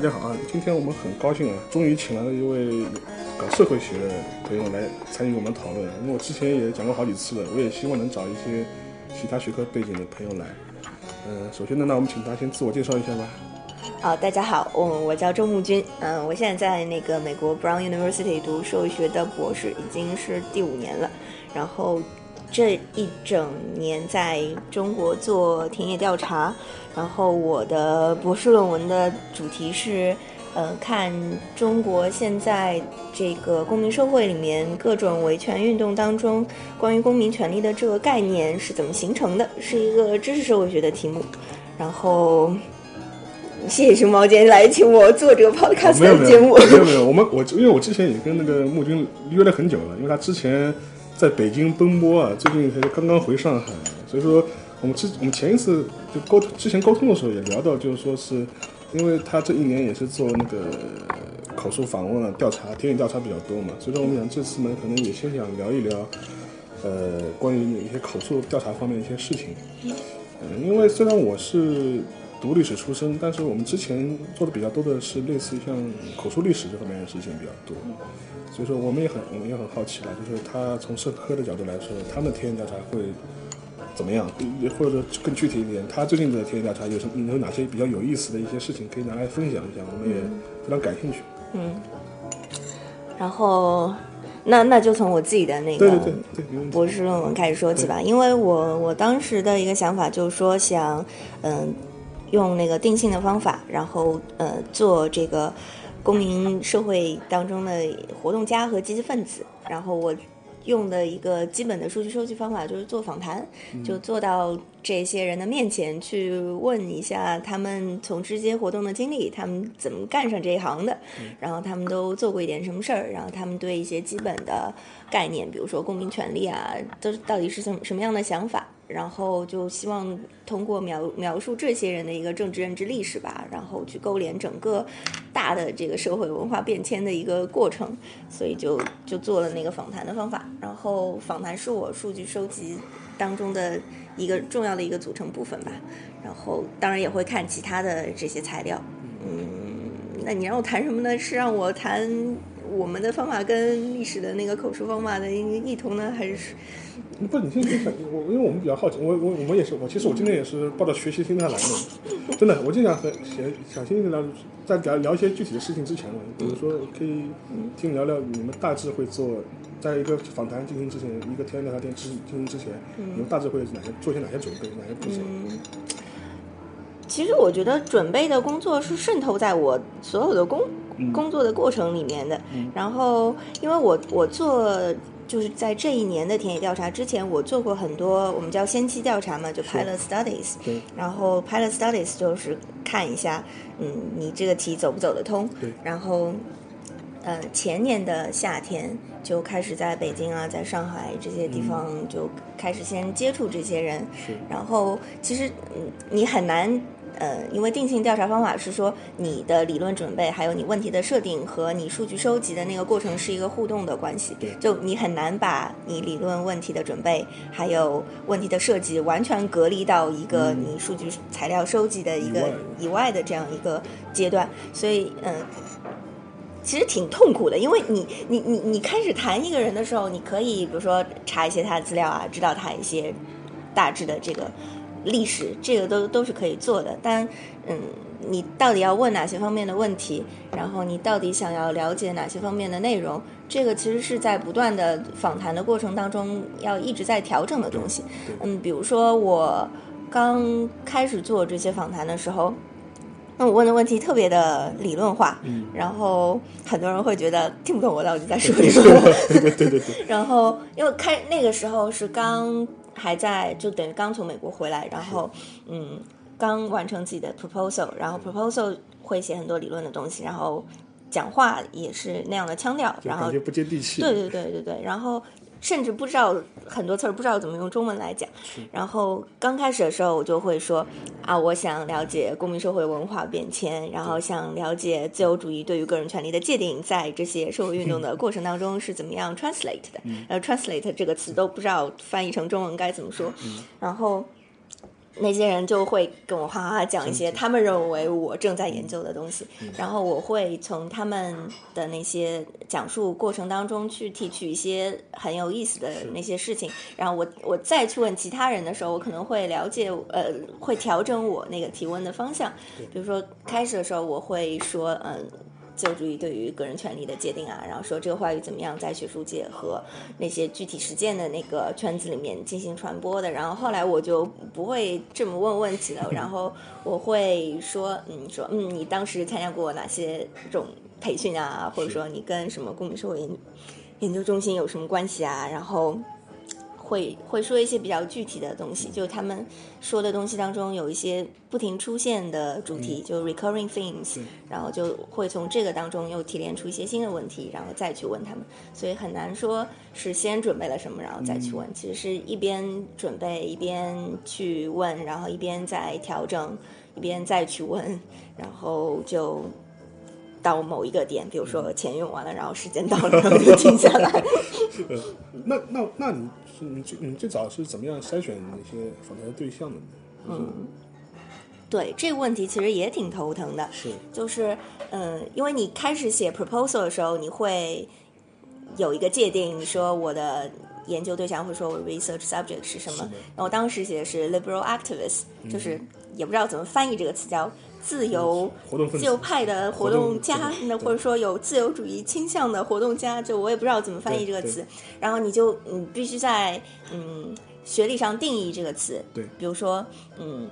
大家好啊！今天我们很高兴啊，终于请来了一位搞社会学的朋友来参与我们讨论。因为我之前也讲过好几次了，我也希望能找一些其他学科背景的朋友来。嗯，首先呢，那我们请他先自我介绍一下吧。好，大家好，我我叫周木君，嗯，我现在在那个美国 Brown University 读社会学的博士，已经是第五年了。然后这一整年在中国做田野调查。然后我的博士论文的主题是，呃，看中国现在这个公民社会里面各种维权运动当中，关于公民权利的这个概念是怎么形成的，是一个知识社会学的题目。然后，谢谢熊猫今天来请我做这个 podcast 的节目。没有没有，我们我因为我之前也跟那个穆军约了很久了，因为他之前在北京奔波啊，最近才刚刚回上海，所以说。我们之我们前一次就沟之前沟通的时候也聊到，就是说是，因为他这一年也是做那个口述访问啊、调查、田野调查比较多嘛，所以说我们想这次呢，可能也先想聊一聊，呃，关于一些口述调查方面的一些事情。嗯，因为虽然我是读历史出身，但是我们之前做的比较多的是类似于像口述历史这方面的事情比较多，所以说我们也很我们也很好奇了，就是他从社科的角度来说，他们的田野调查会。怎么样？或者说更具体一点，他最近的田野调查有什么有哪些比较有意思的一些事情可以拿来分享一下？我们也非常感兴趣。嗯，然后那那就从我自己的那个博士论文开始说起吧。因为我我当时的一个想法就是说，想嗯用那个定性的方法，然后呃做这个公民社会当中的活动家和积极分子，然后我。用的一个基本的数据收集方法就是做访谈，就做到这些人的面前去问一下他们从事这些活动的经历，他们怎么干上这一行的，然后他们都做过一点什么事儿，然后他们对一些基本的概念，比如说公民权利啊，都到底是什什么样的想法。然后就希望通过描描述这些人的一个政治认知历史吧，然后去勾连整个大的这个社会文化变迁的一个过程，所以就就做了那个访谈的方法。然后访谈是我数据收集当中的一个重要的一个组成部分吧。然后当然也会看其他的这些材料。嗯，那你让我谈什么呢？是让我谈我们的方法跟历史的那个口述方法的一个异同呢，还是？不，你先先想我，因为我们比较好奇，我我我们也是，我其实我今天也是抱着学习心态来的，真的，我就想和想想先聊，在聊聊一些具体的事情之前呢，比如说可以听聊聊你们大致会做，在一个访谈进行之前，一个天调查店进进行之前，你们大致会哪些做些哪些准备，哪些步骤？其实我觉得准备的工作是渗透在我所有的工工作的过程里面的，然后因为我我做。就是在这一年的田野调查之前，我做过很多我们叫先期调查嘛，就 pilot studies。对。然后 pilot studies 就是看一下，嗯，你这个题走不走得通。对。然后，呃，前年的夏天就开始在北京啊，在上海这些地方就开始先接触这些人。是。然后，其实，嗯，你很难。呃，因为定性调查方法是说，你的理论准备，还有你问题的设定和你数据收集的那个过程是一个互动的关系。对，就你很难把你理论问题的准备，还有问题的设计完全隔离到一个你数据材料收集的一个以外的这样一个阶段。所以，嗯，其实挺痛苦的，因为你，你，你，你开始谈一个人的时候，你可以比如说查一些他的资料啊，知道他一些大致的这个。历史这个都都是可以做的，但嗯，你到底要问哪些方面的问题，然后你到底想要了解哪些方面的内容，这个其实是在不断的访谈的过程当中要一直在调整的东西。嗯，比如说我刚开始做这些访谈的时候，那我问的问题特别的理论化，嗯，然后很多人会觉得听不懂我到底在说 什么。对对对对。然后因为开那个时候是刚。还在就等于刚从美国回来，然后嗯，刚完成自己的 proposal，然后 proposal 会写很多理论的东西，然后讲话也是那样的腔调，然后不接地气。对对对对对，然后甚至不知道很多词儿不知道怎么用中文来讲。然后刚开始的时候，我就会说啊，我想了解公民社会文化变迁，然后想了解自由主义对于个人权利的界定，在这些社会运动的过程当中是怎么样 translate 的。呃，translate 这个词都不知道翻译成中文该怎么说。然后那些人就会跟我哗哗讲一些他们认为我正在研究的东西，然后我会从他们的那些讲述过程当中去提取一些很有意思的那些事情，然后我我再去问其他人的时候，我可能会了解呃会调整我那个提问的方向，比如说开始的时候我会说嗯。自由主义对于个人权利的界定啊，然后说这个话语怎么样在学术界和那些具体实践的那个圈子里面进行传播的。然后后来我就不会这么问问题了，然后我会说，嗯，说，嗯，你当时参加过哪些这种培训啊，或者说你跟什么公民社会研研究中心有什么关系啊？然后。会会说一些比较具体的东西，就他们说的东西当中有一些不停出现的主题，就 recurring themes，然后就会从这个当中又提炼出一些新的问题，然后再去问他们，所以很难说是先准备了什么然后再去问，其实是一边准备一边去问，然后一边在调整，一边再去问，然后就。到某一个点，比如说钱用完了，然后时间到了，然后就停下来。那那那你你最你最早是怎么样筛选那些访谈的对象的呢？嗯，对这个问题其实也挺头疼的。是，就是嗯，因为你开始写 proposal 的时候，你会有一个界定，你说我的研究对象会说我 research subject 是什么？然后我当时写的是 liberal activist，就是也不知道怎么翻译这个词叫。自由自由派的活动家，那或者说有自由主义倾向的活动家，就我也不知道怎么翻译这个词。然后你就嗯必须在嗯学历上定义这个词。对，比如说嗯。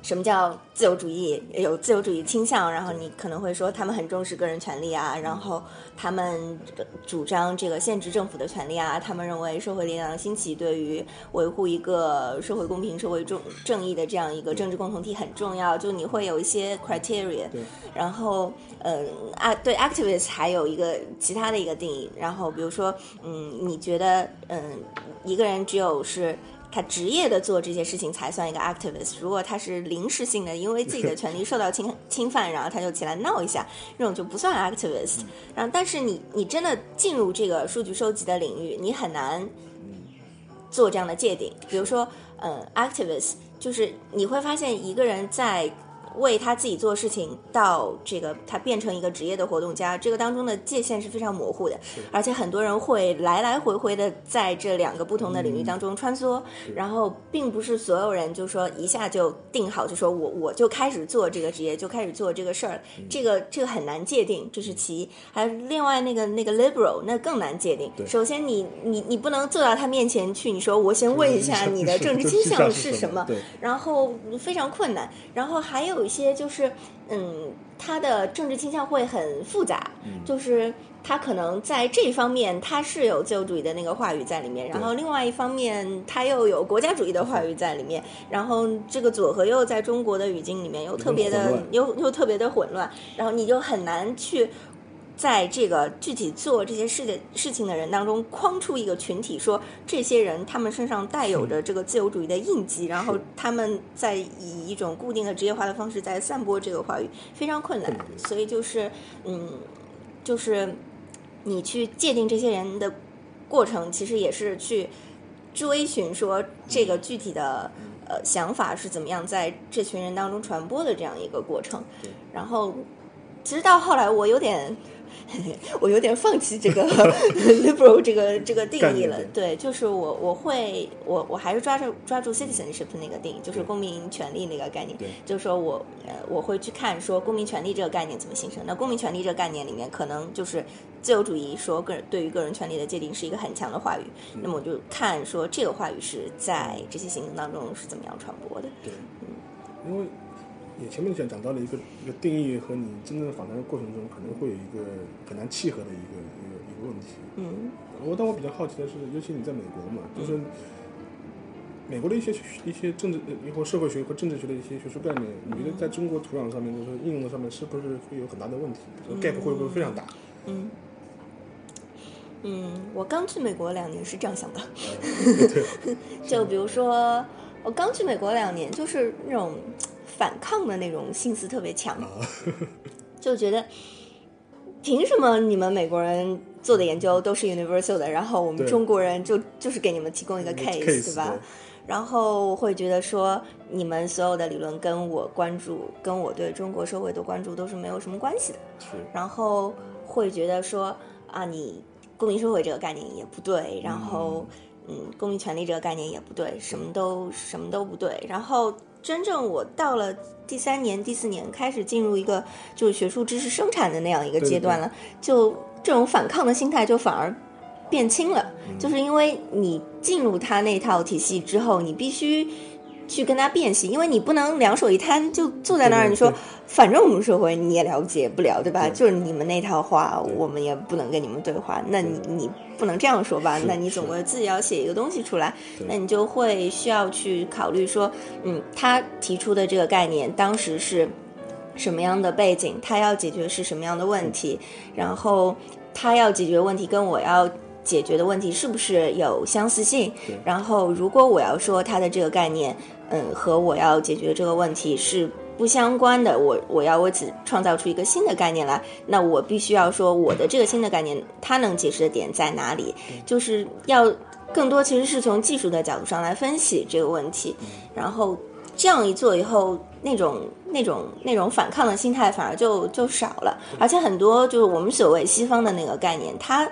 什么叫自由主义？有自由主义倾向，然后你可能会说他们很重视个人权利啊，然后他们主张这个限制政府的权利啊，他们认为社会力量的兴起对于维护一个社会公平、社会正正义的这样一个政治共同体很重要。就你会有一些 criteria，然后嗯啊对 activist 还有一个其他的一个定义，然后比如说嗯你觉得嗯一个人只有是。他职业的做这些事情才算一个 activist。如果他是临时性的，因为自己的权利受到侵侵犯，然后他就起来闹一下，这种就不算 activist。然后，但是你你真的进入这个数据收集的领域，你很难做这样的界定。比如说，嗯，activist 就是你会发现一个人在。为他自己做事情，到这个他变成一个职业的活动家，这个当中的界限是非常模糊的，而且很多人会来来回回的在这两个不同的领域当中穿梭，然后并不是所有人就说一下就定好，就说我我就开始做这个职业，就开始做这个事儿，这个这个很难界定，这是其一。还有另外那个那个 liberal，那更难界定。首先你你你不能坐到他面前去，你说我先问一下你的政治倾向是什么，然后非常困难。然后还有。一些就是，嗯，他的政治倾向会很复杂，就是他可能在这一方面他是有自由主义的那个话语在里面，然后另外一方面他又有国家主义的话语在里面，然后这个左和右在中国的语境里面又特别的又又特别的混乱，然后你就很难去。在这个具体做这些事的事情的人当中，框出一个群体，说这些人他们身上带有着这个自由主义的印记，然后他们在以一种固定的职业化的方式在散播这个话语，非常困难。所以就是，嗯，就是你去界定这些人的过程，其实也是去追寻说这个具体的呃想法是怎么样在这群人当中传播的这样一个过程。然后，其实到后来我有点。我有点放弃这个 liberal 这个这个定义了。对，就是我我会我我还是抓住抓住 citizenship 那个定义，就是公民权利那个概念。对，就是说我呃我会去看说公民权利这个概念怎么形成。那公民权利这个概念里面，可能就是自由主义说个人对于个人权利的界定是一个很强的话语。那么我就看说这个话语是在这些行动当中是怎么样传播的。对，嗯，因为。你前面讲讲到了一个一个定义和你真正访谈的过程中，可能会有一个很难契合的一个一个一个问题。嗯，我但我比较好奇的是，尤其你在美国嘛，就是美国的一些一些政治、以后社会学和政治学的一些学术概念，你觉得在中国土壤上面，就是应用的上面，是不是会有很大的问题？gap 会不会非常大？嗯嗯，我刚去美国两年是这样想的，就比如说我刚去美国两年，就是那种。反抗的那种心思特别强，就觉得凭什么你们美国人做的研究都是 universal 的，然后我们中国人就就是给你们提供一个 case，对吧？然后会觉得说，你们所有的理论跟我关注，跟我对中国社会的关注都是没有什么关系的。是。然后会觉得说，啊，你公民社会这个概念也不对，然后，嗯，公民权利这个概念也不对，什么都什么都不对。然后真正我到了第三年、第四年，开始进入一个就是学术知识生产的那样一个阶段了，就这种反抗的心态就反而。变轻了，就是因为你进入他那套体系之后，你必须去跟他辨析，因为你不能两手一摊就坐在那儿。你说，反正我们社会你也了解不了，对吧？就是你们那套话，我们也不能跟你们对话。那你你不能这样说吧？那你总归自己要写一个东西出来。那你就会需要去考虑说，嗯，他提出的这个概念当时是什么样的背景？他要解决是什么样的问题？然后他要解决问题跟我要。解决的问题是不是有相似性？然后，如果我要说它的这个概念，嗯，和我要解决这个问题是不相关的，我我要为此创造出一个新的概念来，那我必须要说我的这个新的概念它能解释的点在哪里？就是要更多其实是从技术的角度上来分析这个问题，然后这样一做以后，那种那种那种反抗的心态反而就就少了，而且很多就是我们所谓西方的那个概念，它。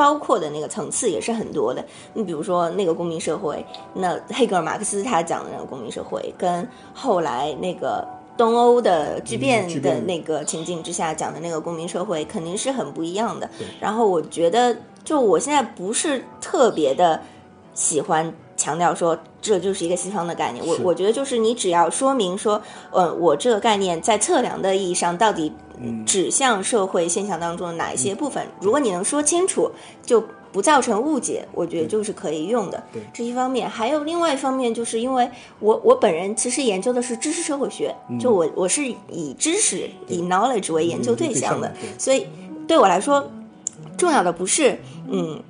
包括的那个层次也是很多的。你比如说那个公民社会，那黑格尔、马克思他讲的那个公民社会，跟后来那个东欧的巨变的那个情境之下讲的那个公民社会，肯定是很不一样的。然后我觉得，就我现在不是特别的喜欢强调说这就是一个西方的概念。我我觉得就是你只要说明说，嗯，我这个概念在测量的意义上到底。指向社会现象当中的哪一些部分？如果你能说清楚，就不造成误解，我觉得就是可以用的。对，这一方面，还有另外一方面，就是因为我我本人其实研究的是知识社会学，就我我是以知识以 knowledge 为研究对象的，所以对我来说，重要的不是嗯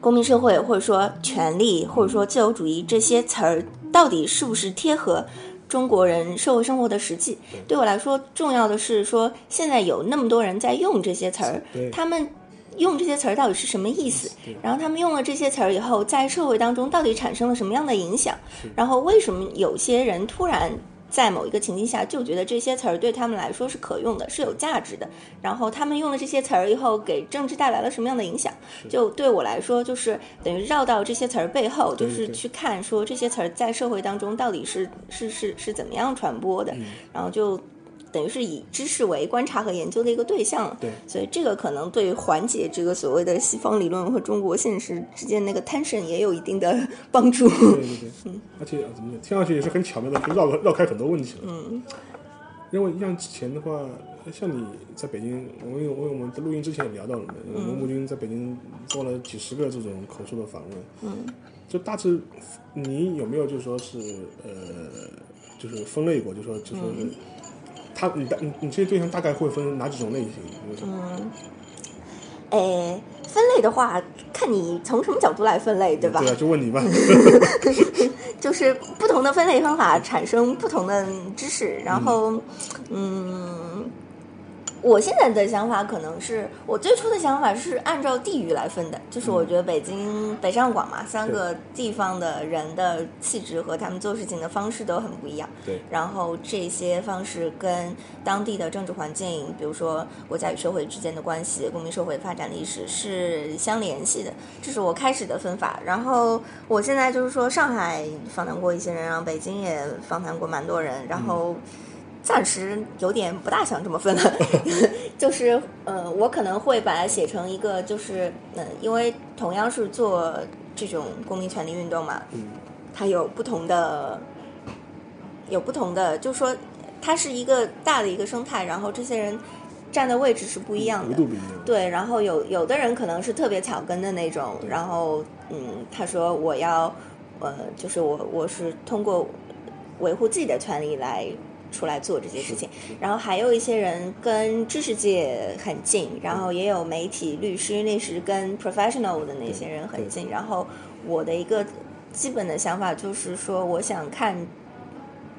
公民社会或者说权利或者说自由主义这些词儿到底是不是贴合。中国人社会生活的实际，对我来说重要的是说，现在有那么多人在用这些词儿，他们用这些词儿到底是什么意思？然后他们用了这些词儿以后，在社会当中到底产生了什么样的影响？然后为什么有些人突然？在某一个情境下，就觉得这些词儿对他们来说是可用的，是有价值的。然后他们用了这些词儿以后，给政治带来了什么样的影响？就对我来说，就是等于绕到这些词儿背后，就是去看说这些词儿在社会当中到底是是是是怎么样传播的，然后就。等于是以知识为观察和研究的一个对象，对，所以这个可能对缓解这个所谓的西方理论和中国现实之间那个 tension 也有一定的帮助。对对对，嗯，而且怎么讲，听上去也是很巧妙的，可以绕绕开很多问题了。嗯，因为像之前的话，像你在北京，我因为我们在录音之前也聊到了嘛，罗木军在北京做了几十个这种口述的访问，嗯，就大致你有没有就说是呃，就是分类过，就说就说是。他你大你你这些对象大概会分哪几种类型？嗯，诶，分类的话，看你从什么角度来分类，对吧？对啊，就问你吧。就是不同的分类方法产生不同的知识，然后，嗯。我现在的想法可能是我最初的想法是按照地域来分的，就是我觉得北京北上广嘛，三个地方的人的气质和他们做事情的方式都很不一样。对。然后这些方式跟当地的政治环境，比如说国家与社会之间的关系、公民社会发展历史是相联系的，这是我开始的分法。然后我现在就是说，上海访谈过一些人，然后北京也访谈过蛮多人，然后。暂时有点不大想这么分了，就是呃，我可能会把它写成一个，就是嗯，因为同样是做这种公民权利运动嘛，嗯，它有不同的，有不同的，就说它是一个大的一个生态，然后这些人站的位置是不一样的，对，然后有有的人可能是特别草根的那种，然后嗯，他说我要呃，就是我我是通过维护自己的权利来。出来做这些事情，然后还有一些人跟知识界很近，然后也有媒体、律师，那是跟 professional 的那些人很近。然后我的一个基本的想法就是说，我想看，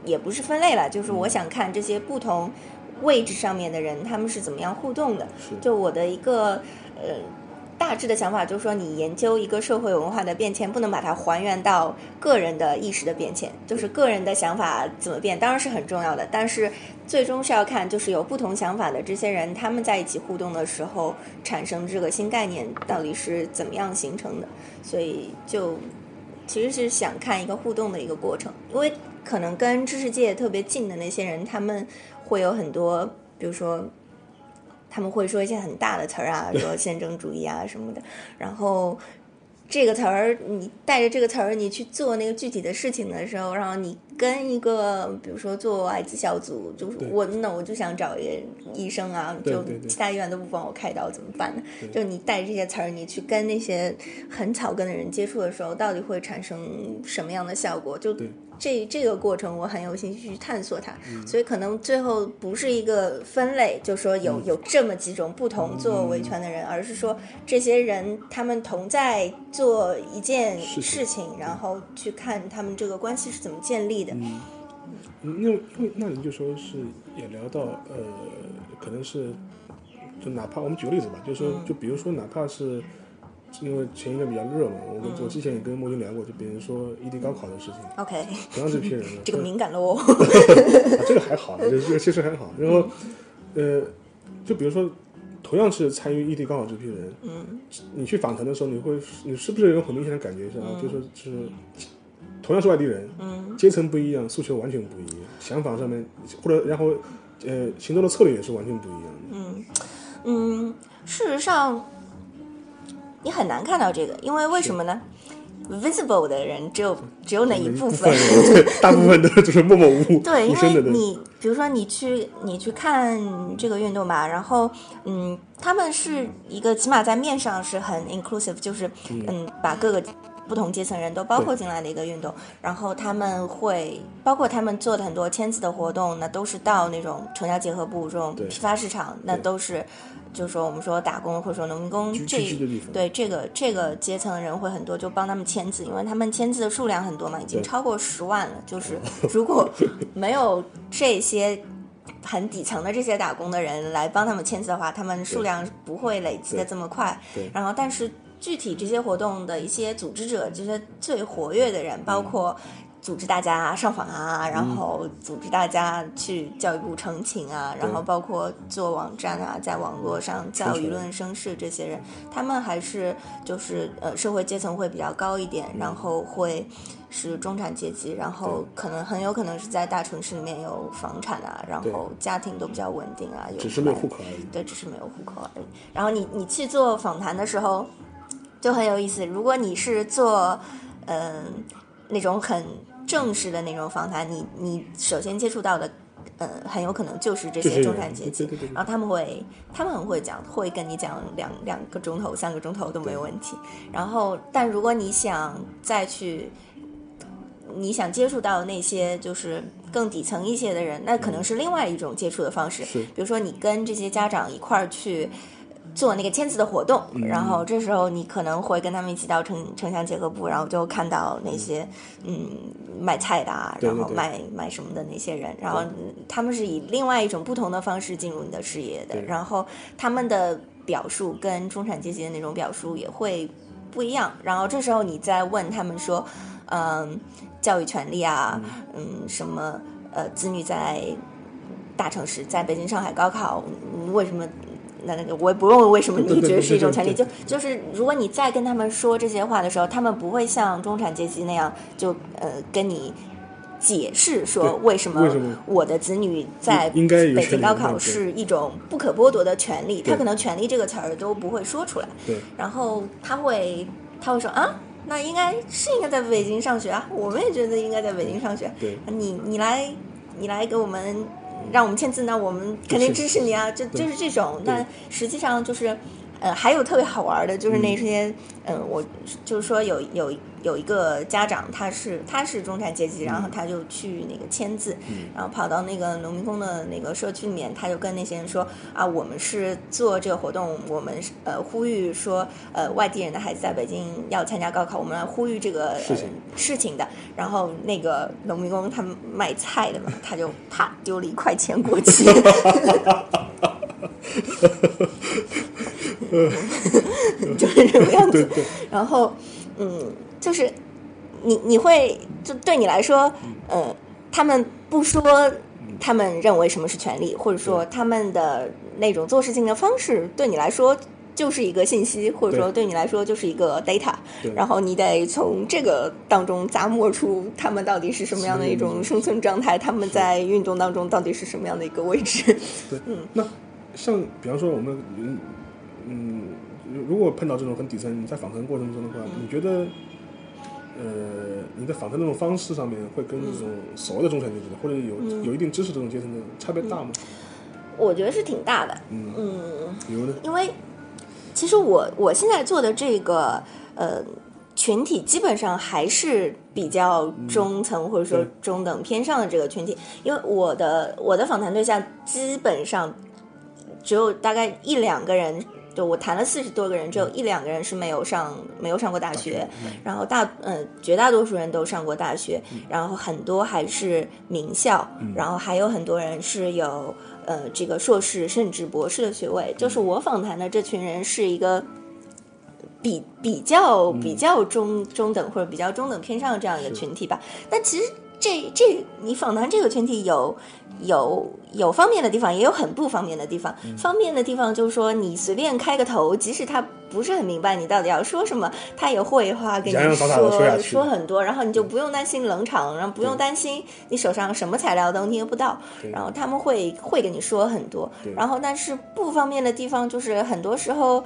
也不是分类了，就是我想看这些不同位置上面的人，他们是怎么样互动的。就我的一个呃。大致的想法就是说，你研究一个社会文化的变迁，不能把它还原到个人的意识的变迁，就是个人的想法怎么变，当然是很重要的。但是最终是要看，就是有不同想法的这些人，他们在一起互动的时候，产生这个新概念到底是怎么样形成的。所以就其实是想看一个互动的一个过程，因为可能跟知识界特别近的那些人，他们会有很多，比如说。他们会说一些很大的词儿啊，说宪政主义啊什么的，然后这个词儿，你带着这个词儿，你去做那个具体的事情的时候，然后你跟一个，比如说做艾滋小组，就是我那我就想找一个医生啊，就其他医院都不帮我开刀怎么办呢？就你带着这些词儿，你去跟那些很草根的人接触的时候，到底会产生什么样的效果？就。这这个过程我很有兴趣去探索它，所以可能最后不是一个分类，就说有有这么几种不同做维权的人，而是说这些人他们同在做一件事情，然后去看他们这个关系是怎么建立的。嗯，那那那你就说是也聊到呃，可能是就哪怕我们举个例子吧，就是说就比如说哪怕是。因为前一阵比较热嘛，我我之前也跟莫军聊过，就比如说异地高考的事情。OK。同样这批人，这个敏感喽。这个还好，这个其实还好。然后，呃，就比如说，同样是参与异地高考这批人，嗯，你去访谈的时候，你会，你是不是有很明显的感觉是啊？就说是，同样是外地人，嗯，阶层不一样，诉求完全不一样，想法上面或者然后，呃，行动的策略也是完全不一样的。嗯嗯，事实上。你很难看到这个，因为为什么呢？visible 的人只有只有那一部分？大部分的就是默默无 对，因为你比如说你去你去看这个运动吧，然后嗯，他们是一个起码在面上是很 inclusive，就是嗯，把各个不同阶层人都包括进来的一个运动。然后他们会包括他们做的很多签字的活动，那都是到那种城乡结合部这种批发市场，那都是。就是说，我们说打工或者说农民工这对这个这个阶层的人会很多，就帮他们签字，因为他们签字的数量很多嘛，已经超过十万了。就 是如果没有这些很底层的这些打工的人来帮他们签字的话，他们数量不会累积的这么快。然后，但是具体这些活动的一些组织者，这些最活跃的人，包括。组织大家上访啊，然后组织大家去教育部澄清啊，然后包括做网站啊，在网络上叫舆论声势，这些人他们还是就是呃社会阶层会比较高一点，然后会是中产阶级，然后可能很有可能是在大城市里面有房产啊，然后家庭都比较稳定啊，只是没有户口而已。对，只是没有户口而已。然后你你去做访谈的时候就很有意思，如果你是做嗯那种很。正式的那种访谈，你你首先接触到的，呃，很有可能就是这些中产阶级，然后他们会，他们很会讲，会跟你讲两两个钟头、三个钟头都没有问题。然后，但如果你想再去，你想接触到那些就是更底层一些的人，那可能是另外一种接触的方式。比如说，你跟这些家长一块儿去。做那个签字的活动，然后这时候你可能会跟他们一起到城城乡结合部，然后就看到那些嗯。卖菜的，啊，然后卖卖什么的那些人，然后他们是以另外一种不同的方式进入你的视野的，然后他们的表述跟中产阶级的那种表述也会不一样，然后这时候你再问他们说，嗯，教育权利啊，嗯，什么呃，子女在大城市，在北京、上海高考，为什么？那那个我也不用问为什么你觉得是一种权利，就就是如果你再跟他们说这些话的时候，他们不会像中产阶级那样就呃跟你解释说为什么我的子女在北京高考是一种不可剥夺的权利，他可能“权利”这个词儿都不会说出来。对，然后他会他会说啊，那应该是应该在北京上学啊，我们也觉得应该在北京上学。对，你你来你来给我们。让我们签字，那我们肯定支持你啊！就就是这种，那实际上就是，呃，还有特别好玩的，就是那些，嗯，我就是说有有有一个家长，他是他是中产阶级，然后他就去那个签字，然后跑到那个农民工的那个社区里面，他就跟那些人说啊，我们是做这个活动，我们呃呼吁说，呃，外地人的孩子在北京要参加高考，我们来呼吁这个事情的。然后那个农民工他卖菜的嘛，他就啪丢了一块钱过去。就是这个样子，然后，嗯，就是你你会就对你来说，呃，他们不说他们认为什么是权利，或者说他们的那种做事情的方式，对你来说就是一个信息，或者说对。你来说就是一个 data，然后你得从这个当中咂摸出他们到底是什么样的一种生存状态，他们在运动当中到底是什么样的一个位置。对，嗯，那像比方说我们嗯。嗯，如果碰到这种很底层，你在访谈过程中的话，你觉得，呃，你的访谈那种方式上面会跟这种所谓的中产阶级或者有有一定知识这种阶层的差别大吗？我觉得是挺大的。嗯嗯，比如呢？因为其实我我现在做的这个呃群体，基本上还是比较中层或者说中等偏上的这个群体，因为我的我的访谈对象基本上只有大概一两个人。就我谈了四十多个人，只有一两个人是没有上没有上过大学，然后大嗯绝大多数人都上过大学，然后很多还是名校，然后还有很多人是有呃这个硕士甚至博士的学位。就是我访谈的这群人是一个比比较比较中中等或者比较中等偏上的这样一个群体吧。但其实这这你访谈这个群体有。有有方便的地方，也有很不方便的地方。方便的地方就是说，你随便开个头，即使他不是很明白你到底要说什么，他也会话跟你说说很多，然后你就不用担心冷场，然后不用担心你手上什么材料都捏不到，然后他们会会跟你说很多。然后，但是不方便的地方就是很多时候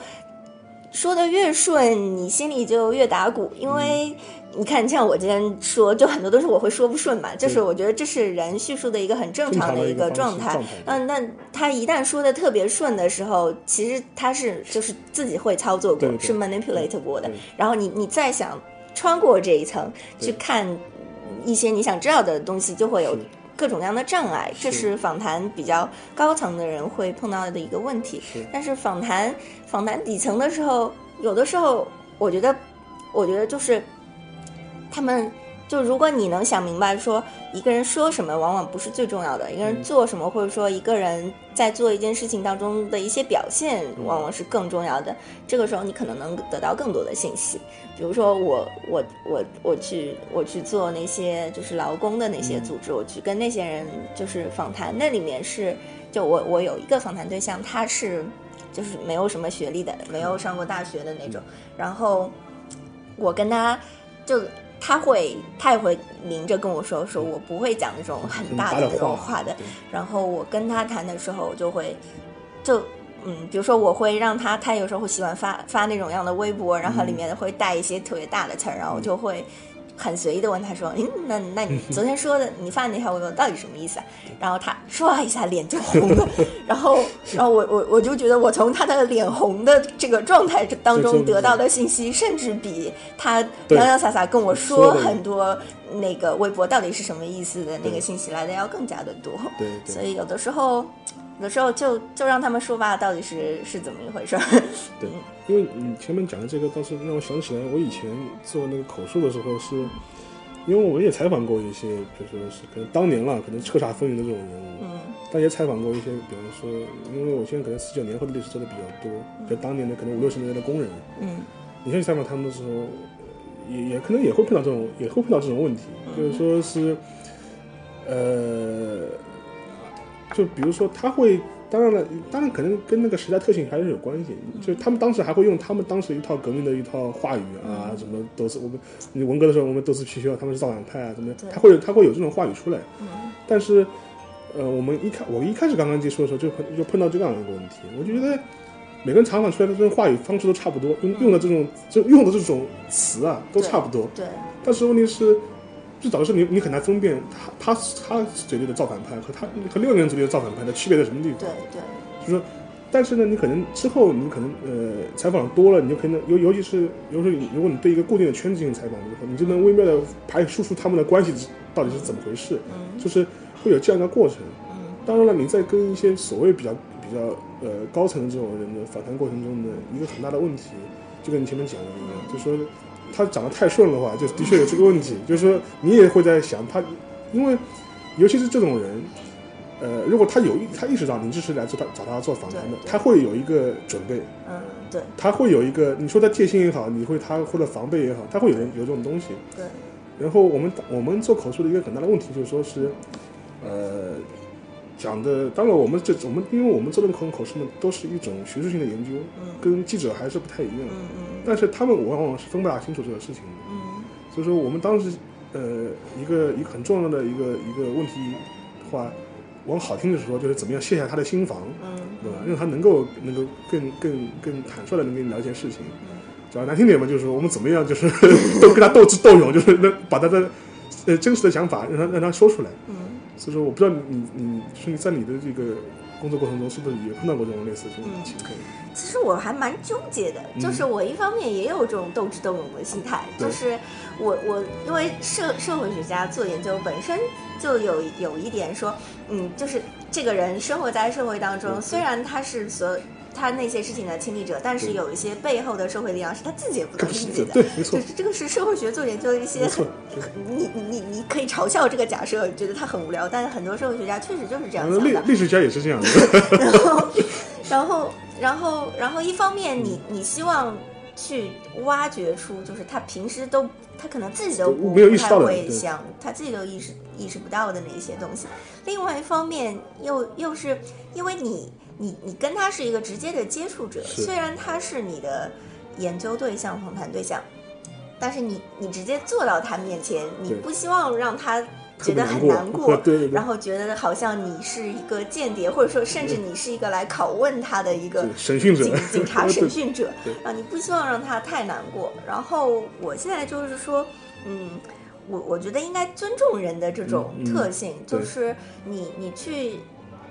说的越顺，你心里就越打鼓，因为。你看，像我今天说，就很多都是我会说不顺嘛，就是我觉得这是人叙述的一个很正常的一个状态。嗯，那他一旦说的特别顺的时候，其实他是就是自己会操作过，是 manipulate 过的。然后你你再想穿过这一层去看一些你想知道的东西，就会有各种各样的障碍。这是访谈比较高层的人会碰到的一个问题。但是访谈访谈底层的时候，有的时候我觉得，我觉得就是。他们就，如果你能想明白，说一个人说什么往往不是最重要的，一个人做什么，或者说一个人在做一件事情当中的一些表现，往往是更重要的。这个时候，你可能能得到更多的信息。比如说，我我我我去我去做那些就是劳工的那些组织，我去跟那些人就是访谈，那里面是就我我有一个访谈对象，他是就是没有什么学历的，没有上过大学的那种，然后我跟他就。他会，他也会明着跟我说，说我不会讲那种很大的那种话的。然后我跟他谈的时候，就会，就嗯，比如说我会让他，他有时候会喜欢发发那种样的微博，然后里面会带一些特别大的词儿，然后我就会。很随意的问他说：“嗯，那那你昨天说的你发的那条微博到底什么意思啊？”然后他唰一下脸就红了，然后然后我我我就觉得我从他的脸红的这个状态当中得到的信息，甚至比他洋洋洒洒跟我说很多那个微博到底是什么意思的那个信息来的要更加的多。对，所以有的时候。有时候就就让他们说吧，到底是是怎么一回事儿？对，因为你前面讲的这个倒是让我想起来，我以前做那个口述的时候，是因为我也采访过一些，就说是可能当年了，可能叱咤风云的这种人物，嗯，但也采访过一些，比方说，因为我现在可能四九年后的历史做的比较多，就当年的可能五六十年代的工人，嗯，你去采访他们的时候，也也可能也会碰到这种，也会碰到这种问题，就是说是，呃。就比如说，他会，当然了，当然可能跟那个时代特性还是有关系。就是他们当时还会用他们当时一套革命的一套话语啊，什么都是我们，你文革的时候我们都是貔貅，他们是造反派啊，怎么样？他会他会有这种话语出来。但是，呃，我们一开我一开始刚刚接触的时候，就碰就碰到这样一个问题，我就觉得每个人采访出来的这种话语方式都差不多，用用的这种就用的这种词啊都差不多。对。但是问题是。最早的时候，你你很难分辨他他他嘴里的造反派和他和六个人嘴里的造反派的区别在什么地方。对对，就是说，但是呢，你可能之后你可能呃采访多了，你就可能尤尤其是尤其是如果你对一个固定的圈子进行采访之后，你就能微妙的排输出他们的关系到底是怎么回事，嗯就是会有这样一个过程。当然了，你在跟一些所谓比较比较呃高层的这种人的访谈过程中的一个很大的问题，就跟你前面讲的一样，就说他讲的太顺的话，就的确有这个问题，就是说你也会在想他，因为尤其是这种人。呃，如果他有意，他意识到你这是来做他找他做访谈的，他会有一个准备。嗯，对。他会有一个，你说他戒心也好，你会他或者防备也好，他会有人有这种东西。对。然后我们我们做口述的一个很大的问题就是说是，呃，讲的当然我们这我们因为我们做的口口述呢，都是一种学术性的研究，跟记者还是不太一样。但是他们往往是分不大清楚这个事情的。嗯。所以说我们当时呃一个一个很重要的一个一个问题的话。往好听的说，就是怎么样卸下他的心防，嗯，对吧？让他能够能够更更更坦率的能跟你聊一些事情。讲难听点嘛，就是说我们怎么样，就是 都跟他斗智斗勇，就是能把他的呃真实的想法让他让他说出来。嗯，所以说我不知道你你是你在你的这个工作过程中是不是也碰到过这种类似这种情况？其实我还蛮纠结的，就是我一方面也有这种斗智斗勇的心态，就是我我因为社社会学家做研究本身。就有有一点说，嗯，就是这个人生活在社会当中，虽然他是所他那些事情的亲历者，但是有一些背后的社会力量是他自己也不能理解的。对，没错。这个是社会学做研究的一些，你你你你可以嘲笑这个假设，觉得他很无聊，但是很多社会学家确实就是这样想的。历历史家也是这样的。然后，然后，然后，然后，一方面，你你希望去挖掘出，就是他平时都。他可能自己都不太会想，他自己都意识意识不到的那些东西。另外一方面，又又是因为你你你跟他是一个直接的接触者，虽然他是你的研究对象、访谈对象，但是你你直接坐到他面前，你不希望让他。觉得很难过，然后觉得好像你是一个间谍，或者说甚至你是一个来拷问他的一个审讯者、警警察 审讯者啊，你不希望让他太难过。然后我现在就是说，嗯，我我觉得应该尊重人的这种特性，就是你你去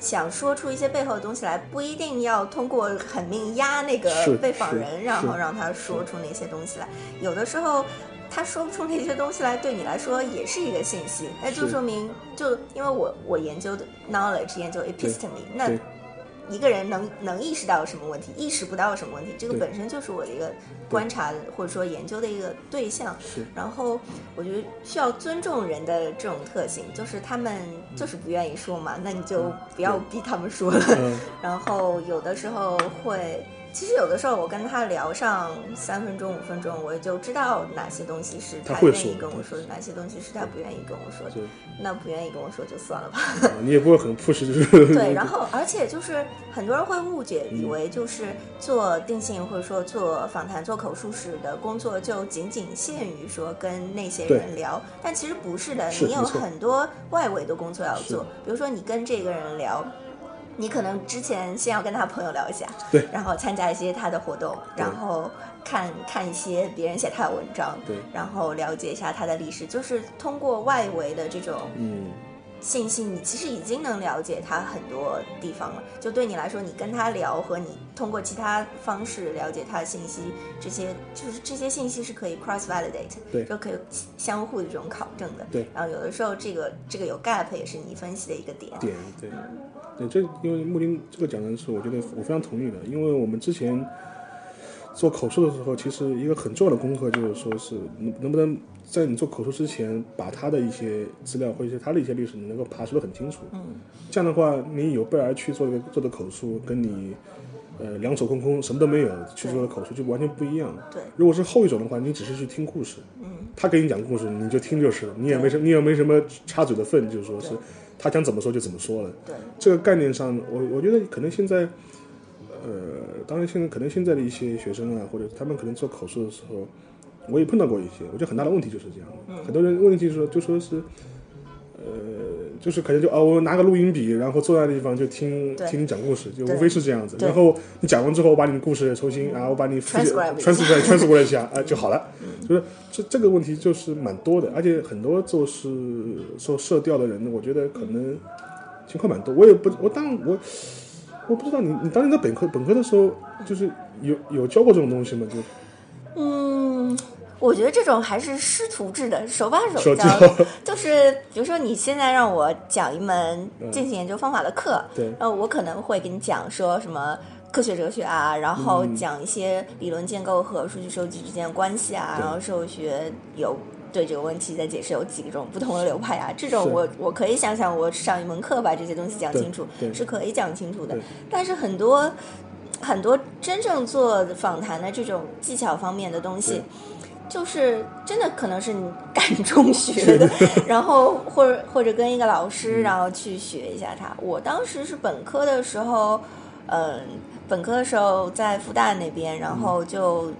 想说出一些背后的东西来，不一定要通过狠命压那个被访人，然后让他说出那些东西来，有的时候。他说不出那些东西来，对你来说也是一个信息，那就说明，就因为我我研究的 knowledge 研究 episteme，那一个人能能意识到什么问题，意识不到什么问题，这个本身就是我的一个观察或者说研究的一个对象。然后我觉得需要尊重人的这种特性，就是他们就是不愿意说嘛，那你就不要逼他们说了。然后有的时候会。其实有的时候我跟他聊上三分钟五分钟，我就知道哪些东西是他愿意跟我说的，哪些东西是他不愿意跟我说的。那不愿意跟我说就算了吧。你也不会很 push 就是。对，然后而且就是很多人会误解，以为就是做定性或者说做访谈、做口述史的工作就仅仅限于说跟那些人聊，但其实不是的，你有很多外围的工作要做，比如说你跟这个人聊。你可能之前先要跟他朋友聊一下，对，然后参加一些他的活动，然后看看一些别人写他的文章，对，然后了解一下他的历史，就是通过外围的这种嗯。信息，你其实已经能了解他很多地方了。就对你来说，你跟他聊和你通过其他方式了解他的信息，这些就是这些信息是可以 cross validate，对，就可以相互的这种考证的。对，然后有的时候这个这个有 gap 也是你分析的一个点。点，对，对，这因为木林这个讲的是，我觉得我非常同意的，因为我们之前。做口述的时候，其实一个很重要的功课就是说，是能能不能在你做口述之前，把他的一些资料或者是他的一些历史，你能够爬梳的很清楚。嗯，这样的话，你有备而去做的做的口述，跟你呃两手空空什么都没有去做的口述就完全不一样。对，如果是后一种的话，你只是去听故事，嗯，他给你讲故事，你就听就是了，你也没什你也没什么插嘴的份，就是说是他想怎么说就怎么说了。对，这个概念上，我我觉得可能现在。呃，当然，现在可能现在的一些学生啊，或者他们可能做口述的时候，我也碰到过一些。我觉得很大的问题就是这样，很多人问题就是说，就说是，呃，就是可能就哦，我拿个录音笔，然后坐在地方就听听你讲故事，就无非是这样子。然后你讲完之后，我把你的故事重新，然后我把你传传传输过来一下，啊 就好了。就是这这个问题就是蛮多的，而且很多做是做社调的人，我觉得可能情况蛮多。我也不，我当我。我不知道你你当年在本科本科的时候，就是有有教过这种东西吗？就嗯。我觉得这种还是师徒制的，手把手教。就是比如说，你现在让我讲一门进行研究方法的课，对，然后我可能会给你讲说什么科学哲学啊，然后讲一些理论建构和数据收集之间的关系啊，然后社会学有对这个问题的解释有几种不同的流派啊，这种我我可以想想，我上一门课把这些东西讲清楚是可以讲清楚的。但是很多很多真正做访谈的这种技巧方面的东西。就是真的可能是你 赶中学的，然后或者或者跟一个老师，然后去学一下他。我当时是本科的时候，嗯，本科的时候在复旦那边，然后就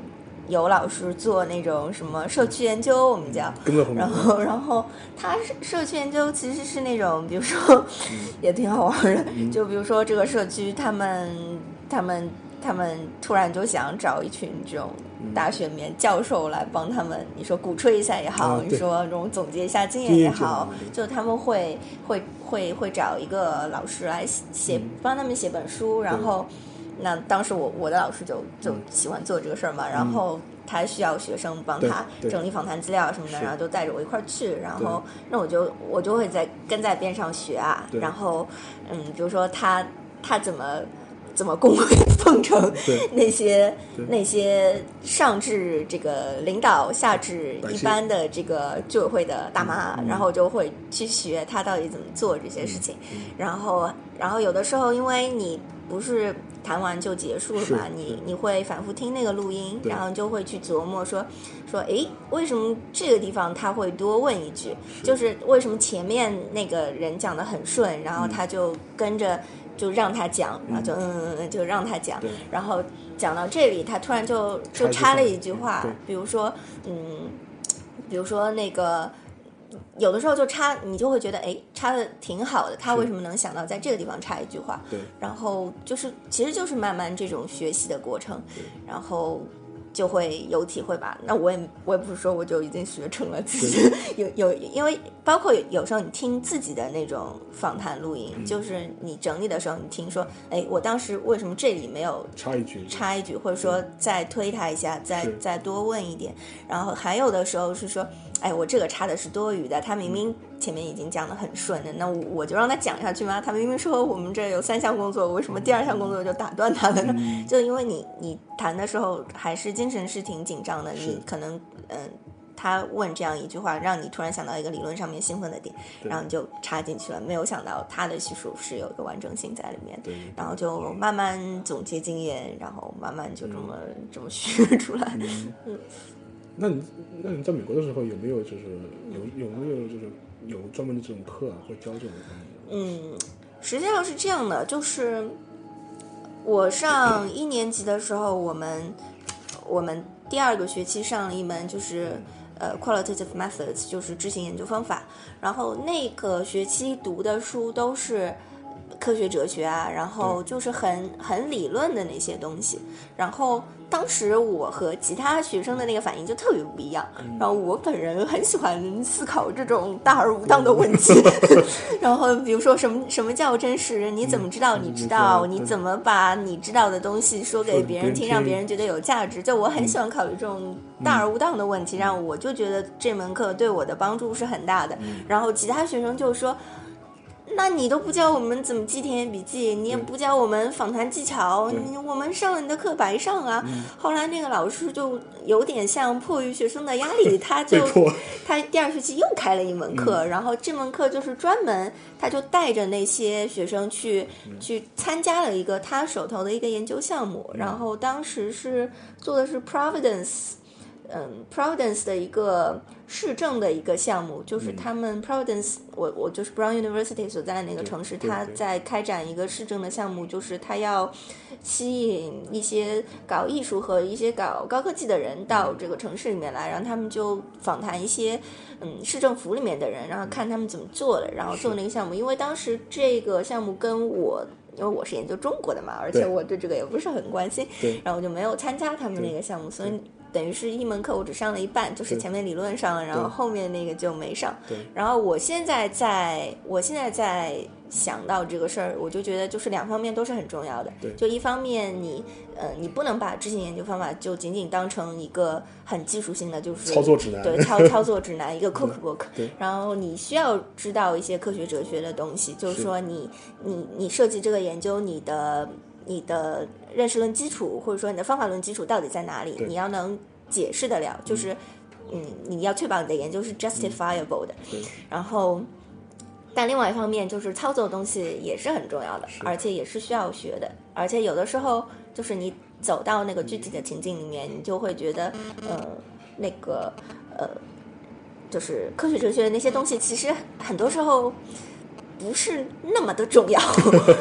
有老师做那种什么社区研究，我们叫，然后然后他社区研究其实是那种，比如说 也挺好玩的，就比如说这个社区，他们他们他们突然就想找一群这种。大学里面教授来帮他们，你说鼓吹一下也好，你说这种总结一下经验也好，就他们会会会会找一个老师来写，帮他们写本书。然后，那当时我我的老师就就喜欢做这个事儿嘛，然后他需要学生帮他整理访谈资料什么的，然后就带着我一块儿去。然后，那我就我就会在跟在边上学啊。然后，嗯，比如说他他怎么。怎么恭维奉承 那些那些上至这个领导，下至一般的这个居委会的大妈，然后就会去学他到底怎么做这些事情。然后，然后有的时候，因为你不是谈完就结束了嘛，你你会反复听那个录音，然后就会去琢磨说说，哎，为什么这个地方他会多问一句？就是为什么前面那个人讲的很顺，然后他就跟着。就让他讲，然后就嗯。嗯嗯，就让他讲，然后讲到这里，他突然就就插了一句话，比如说嗯，比如说那个有的时候就插，你就会觉得哎，插的挺好的，他为什么能想到在这个地方插一句话？对，然后就是其实就是慢慢这种学习的过程，然后。就会有体会吧。那我也我也不是说我就已经学成了，自己 有有，因为包括有时候你听自己的那种访谈录音，就是你整理的时候，你听说，哎，我当时为什么这里没有插一句，插一句，或者说再推他一下，再再多问一点。然后还有的时候是说。哎，我这个插的是多余的，他明明前面已经讲的很顺的，那我就让他讲下去吗？他明明说我们这有三项工作，为什么第二项工作就打断他了呢？就因为你你谈的时候还是精神是挺紧张的，你可能嗯，他问这样一句话，让你突然想到一个理论上面兴奋的点，然后你就插进去了，没有想到他的叙述是有一个完整性在里面，然后就慢慢总结经验，然后慢慢就这么这么学出来，嗯。那你那你在美国的时候有没有就是有有没有就是有专门的这种课啊，会教这种方面？嗯，实际上是这样的，就是我上一年级的时候，我们我们第二个学期上了一门就是呃 qualitative methods，就是执行研究方法，然后那个学期读的书都是科学哲学啊，然后就是很很理论的那些东西，然后。当时我和其他学生的那个反应就特别不一样，然后我本人很喜欢思考这种大而无当的问题，然后比如说什么什么叫真实？你怎么知道你知道？你怎么把你知道的东西说给别人听，让别人觉得有价值？就我很喜欢考虑这种大而无当的问题，然后我就觉得这门课对我的帮助是很大的。然后其他学生就说。那你都不教我们怎么记田野笔记，你也不教我们访谈技巧，你我们上了你的课白上啊！后来那个老师就有点像迫于学生的压力，他就他第二学期又开了一门课，然后这门课就是专门，他就带着那些学生去去参加了一个他手头的一个研究项目，然后当时是做的是 Providence。嗯，Providence 的一个市政的一个项目，就是他们 Providence，我我就是 Brown University 所在的那个城市，他在开展一个市政的项目，就是他要吸引一些搞艺术和一些搞高科技的人到这个城市里面来，然后他们就访谈一些嗯市政府里面的人，然后看他们怎么做的，然后做那个项目。因为当时这个项目跟我，因为我是研究中国的嘛，而且我对这个也不是很关心，然后我就没有参加他们那个项目，所以。等于是一门课我只上了一半，就是前面理论上了，然后后面那个就没上。对。然后我现在在，我现在在想到这个事儿，我就觉得就是两方面都是很重要的。对。就一方面，你呃，你不能把知行研究方法就仅仅当成一个很技术性的，就是操作指南。对，操操作指南一个 cookbook。对。然后你需要知道一些科学哲学的东西，就是说你你你设计这个研究，你的。你的认识论基础，或者说你的方法论基础到底在哪里？你要能解释得了，就是，嗯，你要确保你的研究是 justifiable 的。然后，但另外一方面，就是操作的东西也是很重要的，而且也是需要学的。而且有的时候，就是你走到那个具体的情境里面，你就会觉得，呃，那个，呃，就是科学哲学的那些东西，其实很多时候。不是那么的重要，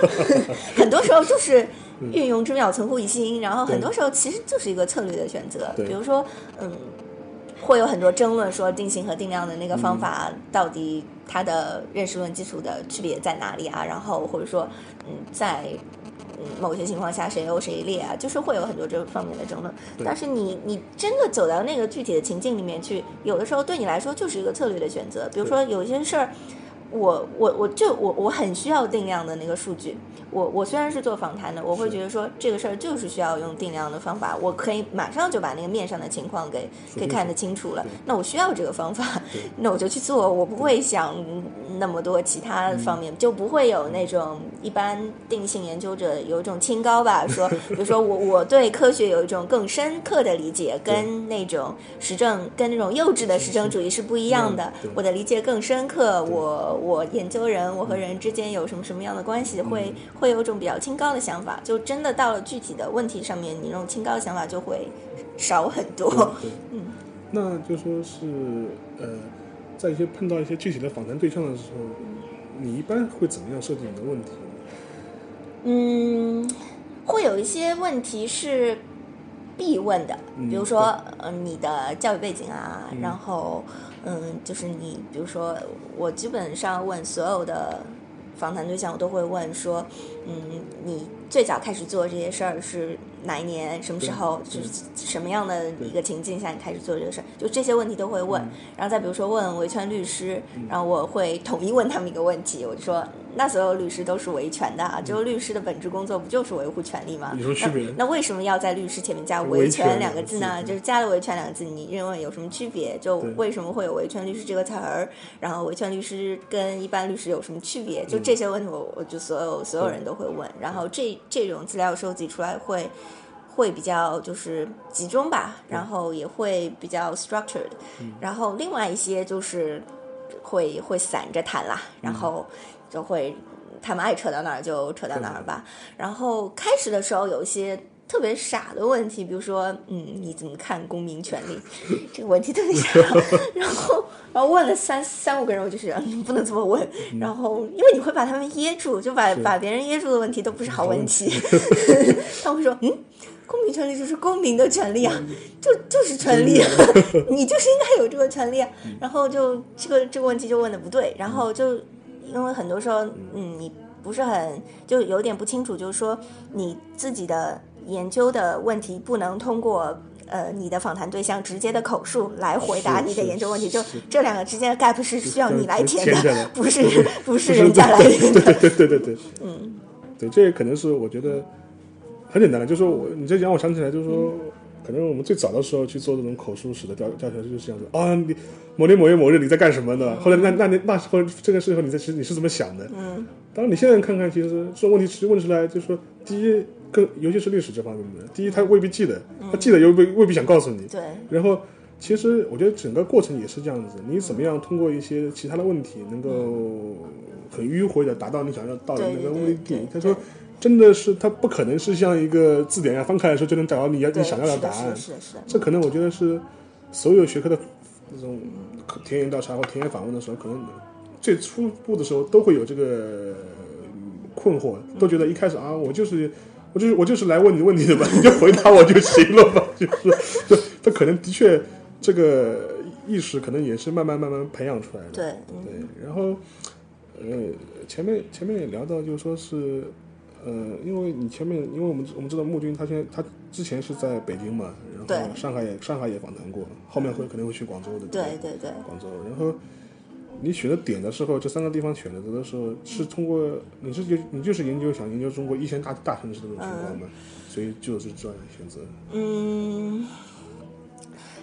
很多时候就是运用之妙存乎一心，然后很多时候其实就是一个策略的选择。比如说，嗯，会有很多争论，说定性和定量的那个方法到底它的认识论基础的区别在哪里啊？然后或者说，嗯，在某些情况下谁优谁劣啊？就是会有很多这方面的争论。但是你你真的走到那个具体的情境里面去，有的时候对你来说就是一个策略的选择。比如说有一些事儿。我我我就我我很需要定量的那个数据。我我虽然是做访谈的，我会觉得说这个事儿就是需要用定量的方法，我可以马上就把那个面上的情况给给看得清楚了。那我需要这个方法，那我就去做，我不会想那么多其他方面，就不会有那种一般定性研究者有一种清高吧，说 比如说我我对科学有一种更深刻的理解，跟那种实证跟那种幼稚的实证主义是不一样的。我的理解更深刻，我我研究人，我和人之间有什么什么样的关系会。会有一种比较清高的想法，就真的到了具体的问题上面，你那种清高的想法就会少很多。嗯，那就说是呃，在一些碰到一些具体的访谈对象的时候，你一般会怎么样设计你的问题？嗯，会有一些问题是必问的，比如说呃，你的教育背景啊，然后嗯，就是你比如说我基本上问所有的。访谈对象我都会问说，嗯，你最早开始做这些事儿是哪一年？什么时候？就是什么样的一个情境下你开始做这个事儿？就这些问题都会问。然后再比如说问维权律师，然后我会统一问他们一个问题，我就说。那所有律师都是维权的啊，就是律师的本职工作不就是维护权利吗？有区别？那为什么要在律师前面加维权两个字呢？就是加了维权两个字，你认为有什么区别？就为什么会有维权律师这个词儿？然后维权律师跟一般律师有什么区别？就这些问题，我我就所有所有人都会问。然后这这种资料收集出来会会比较就是集中吧，然后也会比较 structured。然后另外一些就是会会散着谈啦，然后。就会，他们爱扯到哪儿就扯到哪儿吧。然后开始的时候有一些特别傻的问题，比如说，嗯，你怎么看公民权利？这个问题特别傻。然后，然后问了三三五个人，我就觉得你不能这么问。然后，因为你会把他们噎住，就把把别人噎住的问题都不是好问题。他会说，嗯，公民权利就是公民的权利啊，就就是权利，你就是应该有这个权利。啊然后就这个这个问题就问的不对，然后就。因为很多时候，嗯，你不是很就有点不清楚，就是说你自己的研究的问题不能通过呃你的访谈对象直接的口述来回答你的研究问题，就这两个之间的 gap 是需要你来填的，不是不是人家来填的。对对对对对，嗯，对，这也可能是我觉得很简单的，就是说我你这让我想起来，就是说。可能我们最早的时候去做这种口述史的调调查就是这样子啊，你某年某月某日你在干什么呢？后来那那那那时候这个时候你在其实你是怎么想的？嗯，当然你现在看看，其实这问题其实问出来，就是说第一，更尤其是历史这方面的，第一他未必记得，他记得又未未必想告诉你。对。然后其实我觉得整个过程也是这样子，你怎么样通过一些其他的问题，能够很迂回的达到你想要到的那个目的地？他说。真的是，它不可能是像一个字典一样翻开的时候就能找到你要你想要的答案。是是这可能我觉得是所有学科的那种田野调查或田野访问的时候，可能最初步的时候都会有这个困惑，都觉得一开始啊，我就是我就是我就是来问你问题的吧，你就回答我就行了吧，就是，他可能的确这个意识可能也是慢慢慢慢培养出来的。对对，然后呃，前面前面也聊到，就是说是。呃，因为你前面，因为我们我们知道穆军他现在他之前是在北京嘛，然后上海也上海也访谈过，后面会肯定会去广州的。对对对。广州，然后你选择点的时候，这三个地方选择的时候是通过你是就你就是研究想研究中国一线大大城市的这种情况嘛，所以就是这样选择。嗯，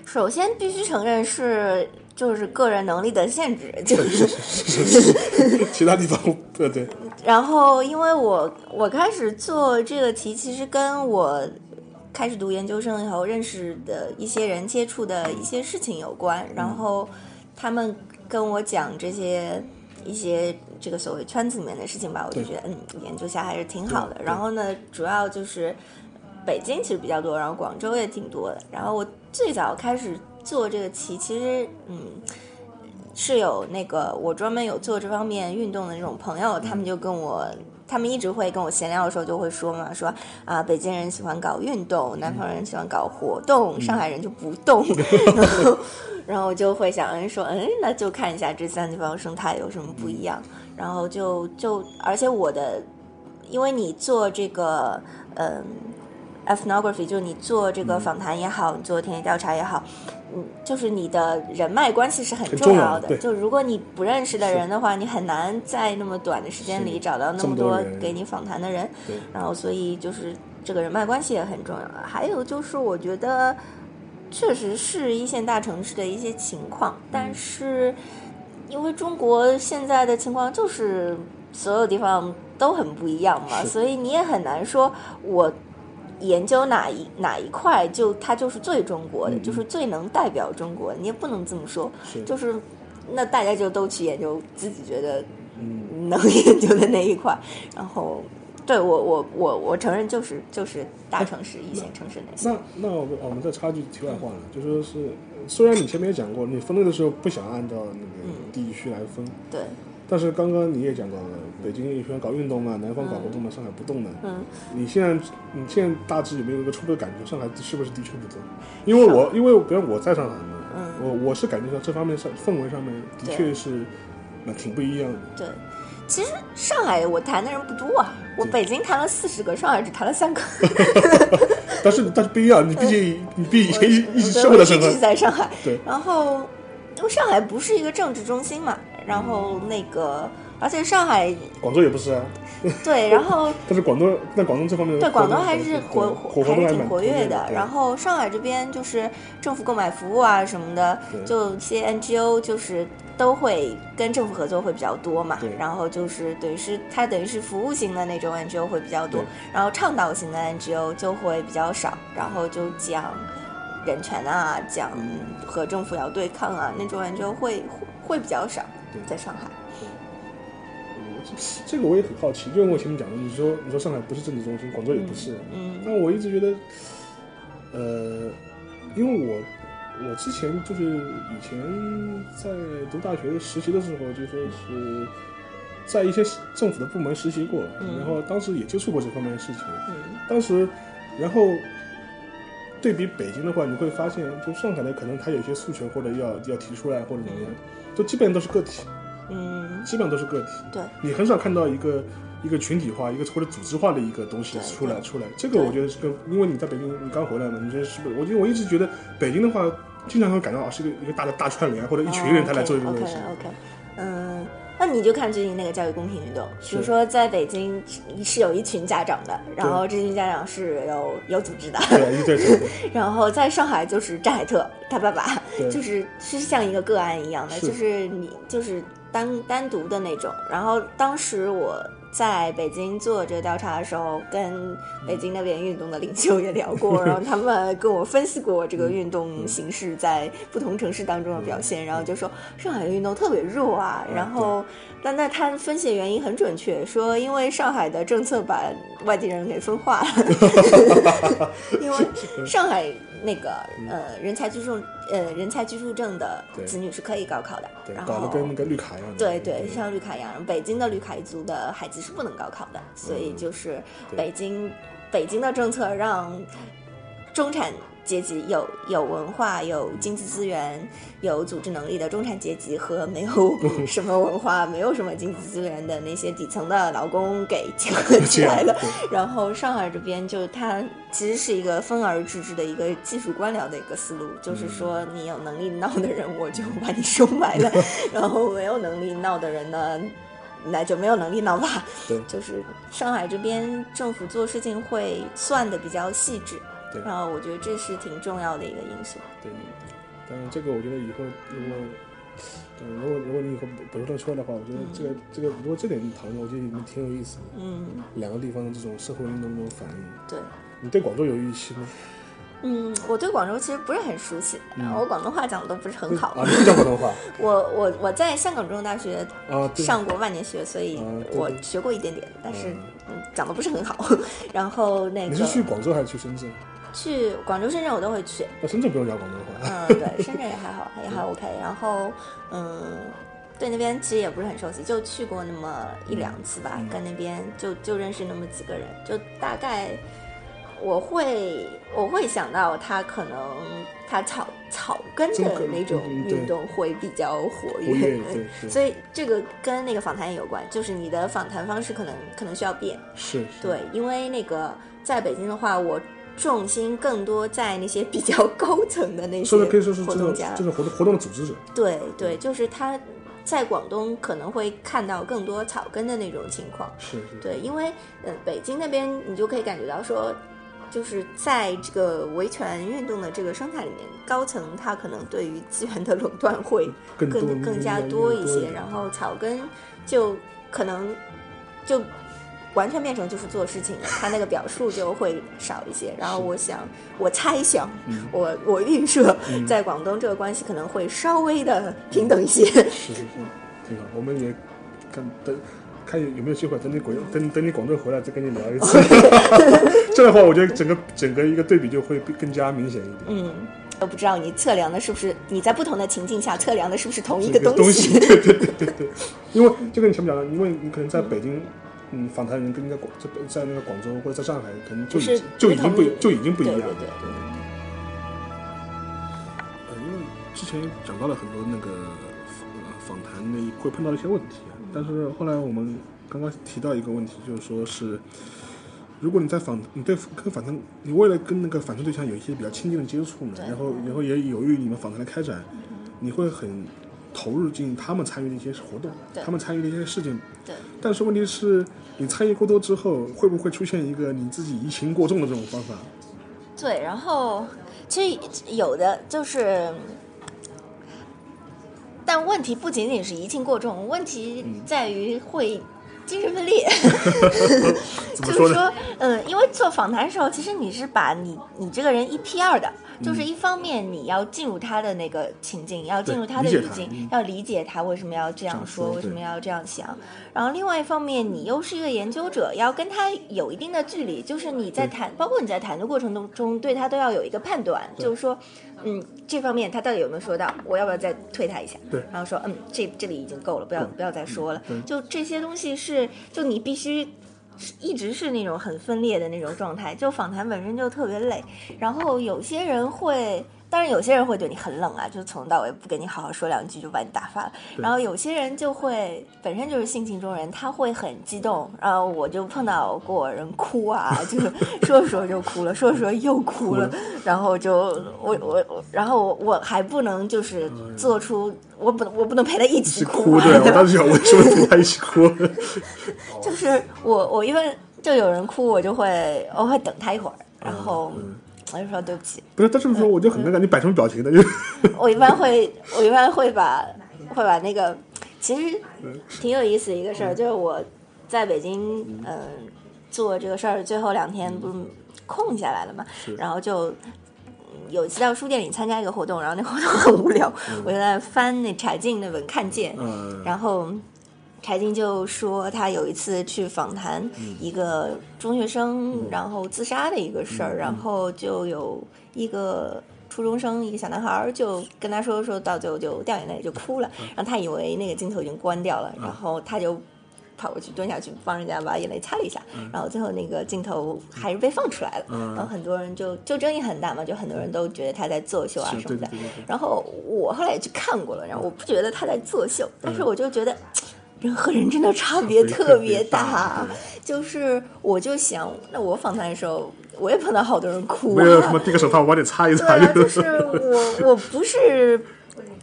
首先必须承认是。就是个人能力的限制，就是其他地方对对。然后，因为我我开始做这个题，其实跟我开始读研究生以后认识的一些人接触的一些事情有关。然后他们跟我讲这些一些这个所谓圈子里面的事情吧，我就觉得嗯，研究下还是挺好的。然后呢，主要就是北京其实比较多，然后广州也挺多的。然后我最早开始。做这个棋，其实嗯，是有那个我专门有做这方面运动的那种朋友，他们就跟我，他们一直会跟我闲聊的时候就会说嘛，说啊，北京人喜欢搞运动，南方人喜欢搞活动，上海人就不动，然后然后我就会想说，嗯，那就看一下这三地方生态有什么不一样，然后就就而且我的，因为你做这个嗯，ethnography，就是你做这个访谈也好，你做田野调查也好。嗯，就是你的人脉关系是很重要的。就如果你不认识的人的话，你很难在那么短的时间里找到那么多给你访谈的人。然后，所以就是这个人脉关系也很重要。还有就是，我觉得确实是一线大城市的一些情况，但是因为中国现在的情况就是所有地方都很不一样嘛，所以你也很难说我。研究哪一哪一块，就它就是最中国的，就是最能代表中国。你也不能这么说，就是那大家就都去研究自己觉得能研究的那一块。然后，对我我我我承认，就是就是大城市、一线城市那些。那那我们我们再插句题外话了，就说是虽然你前面也讲过，你分类的时候不想按照那个地区来分，对。但是刚刚你也讲到了，北京喜欢搞运动嘛，南方搞活动嘛，上海不动的。嗯，你现在你现在大致有没有一个初步的感觉，上海是不是的确不动？因为我因为比如我在上海嘛，嗯，我我是感觉到这方面上氛围上面的确是，那挺不一样的。对，其实上海我谈的人不多啊，我北京谈了四十个，上海只谈了三个。但是但是不一样，你毕竟你毕竟一直生活在上海，对，然后因为上海不是一个政治中心嘛。然后那个，而且上海、广州也不是啊。对，然后 但是广东在广东这方面，对广东还是活活还是挺活跃的。然后上海这边就是政府购买服务啊什么的，就一些 NGO 就是都会跟政府合作会比较多嘛。然后就是等于是它等于是服务型的那种 NGO 会比较多，然后倡导型的 NGO 就会比较少。然后就讲人权啊，讲和政府要对抗啊那种 NGO 会会比较少。在上海，嗯，这个我也很好奇，就跟我前面讲的，你说你说上海不是政治中心，广州也不是，嗯，那我一直觉得，呃，因为我我之前就是以前在读大学实习的时候，就说是在一些政府的部门实习过，然后当时也接触过这方面的事情，嗯，当时然后对比北京的话，你会发现，就上海的可能他有些诉求或者要要提出来或者怎么样。都基本上都是个体，嗯，基本上都是个体。对，你很少看到一个一个群体化、一个或者组织化的一个东西出来出来。这个我觉得是跟，因为你在北京，你刚回来嘛，你觉得是不是？我觉得我一直觉得北京的话，经常会感到啊，是个一个大的大串联或者一群人他来做一个东西。OK，嗯。那你就看最近那个教育公平运动，比如说在北京是有一群家长的，然后这群家长是有有组织的，对对对。然后在上海就是扎海特他爸爸，就是是像一个个案一样的，就是你就是单单独的那种。然后当时我。在北京做这个调查的时候，跟北京那边运动的领袖也聊过，然后他们跟我分析过这个运动形式在不同城市当中的表现，然后就说上海的运动特别弱啊，然后但那他分析的原因很准确，说因为上海的政策把外地人给分化了，因为上海。那个呃，人才居住呃，人才居住证的子女是可以高考的，然后跟跟绿卡一样。对对，像绿卡一样。北京的绿卡一族的孩子是不能高考的，所以就是北京北京的政策让中产。阶级，有有文化、有经济资源、有组织能力的中产阶级和没有什么文化、没有什么经济资源的那些底层的劳工给结合起来了。然后上海这边就它其实是一个分而治之的一个技术官僚的一个思路，就是说你有能力闹的人，我就把你收买了，然后没有能力闹的人呢。那就没有能力闹吧？对，就是上海这边政府做事情会算的比较细致，对，然后我觉得这是挺重要的一个因素。对，但是这个我觉得以后如果，如果如果你以后本身出来的话，我觉得这个这个如果这点讨论，我觉得挺有意思的。嗯，两个地方的这种社会运动这种反应。对，你对广州有预期吗？嗯，我对广州其实不是很熟悉，我广东话讲的都不是很好。啊，你讲广东话？我我我在香港中文大学上过万年学，所以我学过一点点，但是讲的不是很好。然后那个你是去广州还是去深圳？去广州、深圳我都会去。那深圳不用讲广东话。嗯，对，深圳也还好，也还 OK。然后嗯，对那边其实也不是很熟悉，就去过那么一两次吧，跟那边就就认识那么几个人，就大概。我会我会想到他可能他草草根的那种运动会比较活跃，所以这个跟那个访谈也有关，就是你的访谈方式可能可能需要变，是对，因为那个在北京的话，我重心更多在那些比较高层的那些活动家，就是活动活动的组织者，对对，就是他在广东可能会看到更多草根的那种情况，是是，对，因为嗯，北京那边你就可以感觉到说。就是在这个维权运动的这个生态里面，高层他可能对于资源的垄断会更更加多一些，然后草根就可能就完全变成就是做事情了，他那个表述就会少一些。然后我想，我猜想，我我预设，在广东这个关系可能会稍微的平等一些。是是是，挺好，我们也看等。看有没有机会，等你广等等你广州回来再跟你聊一次。这样的话，我觉得整个整个一个对比就会更加明显一点。嗯，我不知道你测量的是不是你在不同的情境下测量的是不是同一个东西？对对对对对。因为就跟你前面讲的，因为你可能在北京，嗯，访谈人跟在广在在那个广州或者在上海，可能就就已经不就已经不一样。对对对。呃，因为之前讲到了很多那个访谈那会碰到一些问题。但是后来我们刚刚提到一个问题，就是说是，如果你在访，你对跟访谈，你为了跟那个访谈对象有一些比较亲近的接触呢，然后然后也有于你们访谈的开展，你会很投入进他们参与的一些活动，他们参与的一些事情。对。但是问题是，你参与过多之后，会不会出现一个你自己移情过重的这种方法？对，然后其实有的就是。但问题不仅仅是移情过重，问题在于会精神分裂。就是说，嗯，因为做访谈的时候，其实你是把你你这个人一 P 二的。就是一方面，你要进入他的那个情境，要进入他的语境，要理解他为什么要这样说，为什么要这样想。然后另外一方面，你又是一个研究者，要跟他有一定的距离。就是你在谈，包括你在谈的过程当中，对他都要有一个判断。就是说，嗯，这方面他到底有没有说到？我要不要再推他一下？对。然后说，嗯，这这里已经够了，不要不要再说了。就这些东西是，就你必须。一直是那种很分裂的那种状态，就访谈本身就特别累，然后有些人会。当然，有些人会对你很冷啊，就从头到尾不跟你好好说两句就把你打发了。然后有些人就会本身就是性情中人，他会很激动。然后我就碰到过人哭啊，就 说着说着就哭了，说着说着又哭了。然后就我我我，然后我我还不能就是做出我不能我不能陪他一起哭。对，我当时想为什么陪他一起哭？就是我我一般就有人哭，我就会我会等他一会儿，然后。我就说对不起，不是他这么说，我就很尴尬。你摆什么表情的？就 我一般会，我一般会把会把那个，其实挺有意思的一个事儿，就是我在北京，嗯，做这个事儿最后两天不是空下来了嘛，然后就有一次到书店里参加一个活动，然后那活动很无聊，我就在翻那柴静那本《看见》，然后。柴静就说，他有一次去访谈一个中学生，然后自杀的一个事儿，然后就有一个初中生，一个小男孩就跟他说，说到最后就掉眼泪，就哭了。然后他以为那个镜头已经关掉了，然后他就跑过去蹲下去帮人家把眼泪擦了一下，然后最后那个镜头还是被放出来了，然后很多人就就争议很大嘛，就很多人都觉得他在作秀啊什么的。然后我后来也去看过了，然后我不觉得他在作秀，但是我就觉得人和人真的差别特别大，就是我就想，那我访谈的时候。我也碰到好多人哭，没有什么递个手套，我帮你擦一擦。对就是我，我不是